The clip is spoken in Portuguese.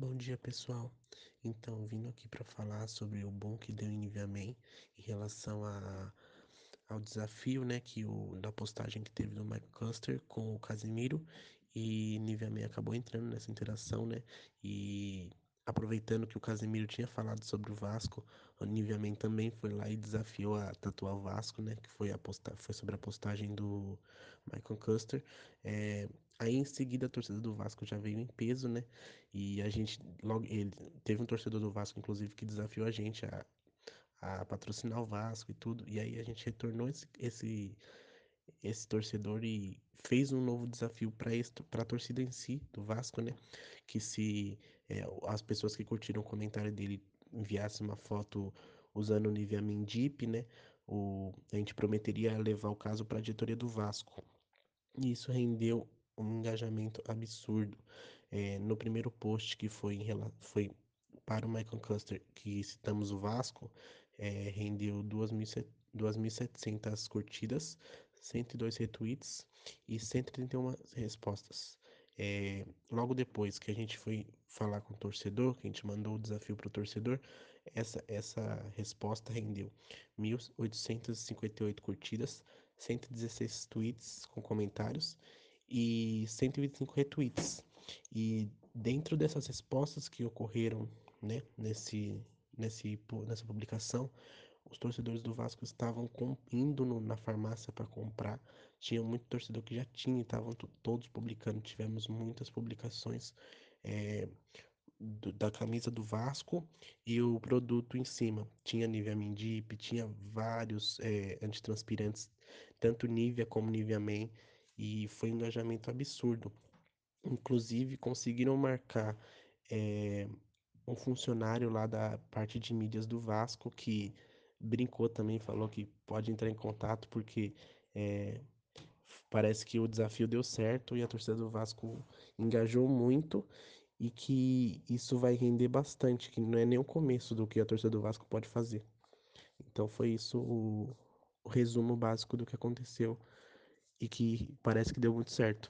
Bom dia, pessoal. Então, vindo aqui para falar sobre o bom que deu em Nivea Man em relação a, ao desafio, né, que o da postagem que teve do Michael Custer com o Casimiro e Nivea acabou entrando nessa interação, né? E aproveitando que o Casimiro tinha falado sobre o Vasco, o Nivea Man também foi lá e desafiou a tatuar o Vasco, né? Que foi a posta foi sobre a postagem do Michael Custer. É, Aí em seguida a torcida do Vasco já veio em peso, né? E a gente logo ele teve um torcedor do Vasco inclusive que desafiou a gente a, a patrocinar o Vasco e tudo. E aí a gente retornou esse, esse esse torcedor e fez um novo desafio para a torcida em si do Vasco, né? Que se é, as pessoas que curtiram o comentário dele enviassem uma foto usando o Nivea Mendip, né? O, a gente prometeria levar o caso para a diretoria do Vasco. E isso rendeu um engajamento absurdo. É, no primeiro post que foi, em, foi para o Michael Custer, que citamos o Vasco, é, rendeu 2.700 curtidas, 102 retweets e 131 respostas. É, logo depois que a gente foi falar com o torcedor, que a gente mandou o desafio para o torcedor, essa, essa resposta rendeu 1.858 curtidas, 116 tweets com comentários e 125 retweets. E dentro dessas respostas que ocorreram né, nesse, nesse, nessa publicação, os torcedores do Vasco estavam com, indo no, na farmácia para comprar. Tinha muito torcedor que já tinha, estavam todos publicando. Tivemos muitas publicações é, do, da camisa do Vasco e o produto em cima. Tinha Nivea Mindip, tinha vários é, antitranspirantes, tanto Nivea como Nivea Men, e foi um engajamento absurdo. Inclusive, conseguiram marcar é, um funcionário lá da parte de mídias do Vasco que brincou também, falou que pode entrar em contato porque é, parece que o desafio deu certo e a torcida do Vasco engajou muito e que isso vai render bastante, que não é nem o começo do que a torcida do Vasco pode fazer. Então foi isso o, o resumo básico do que aconteceu e que parece que deu muito certo.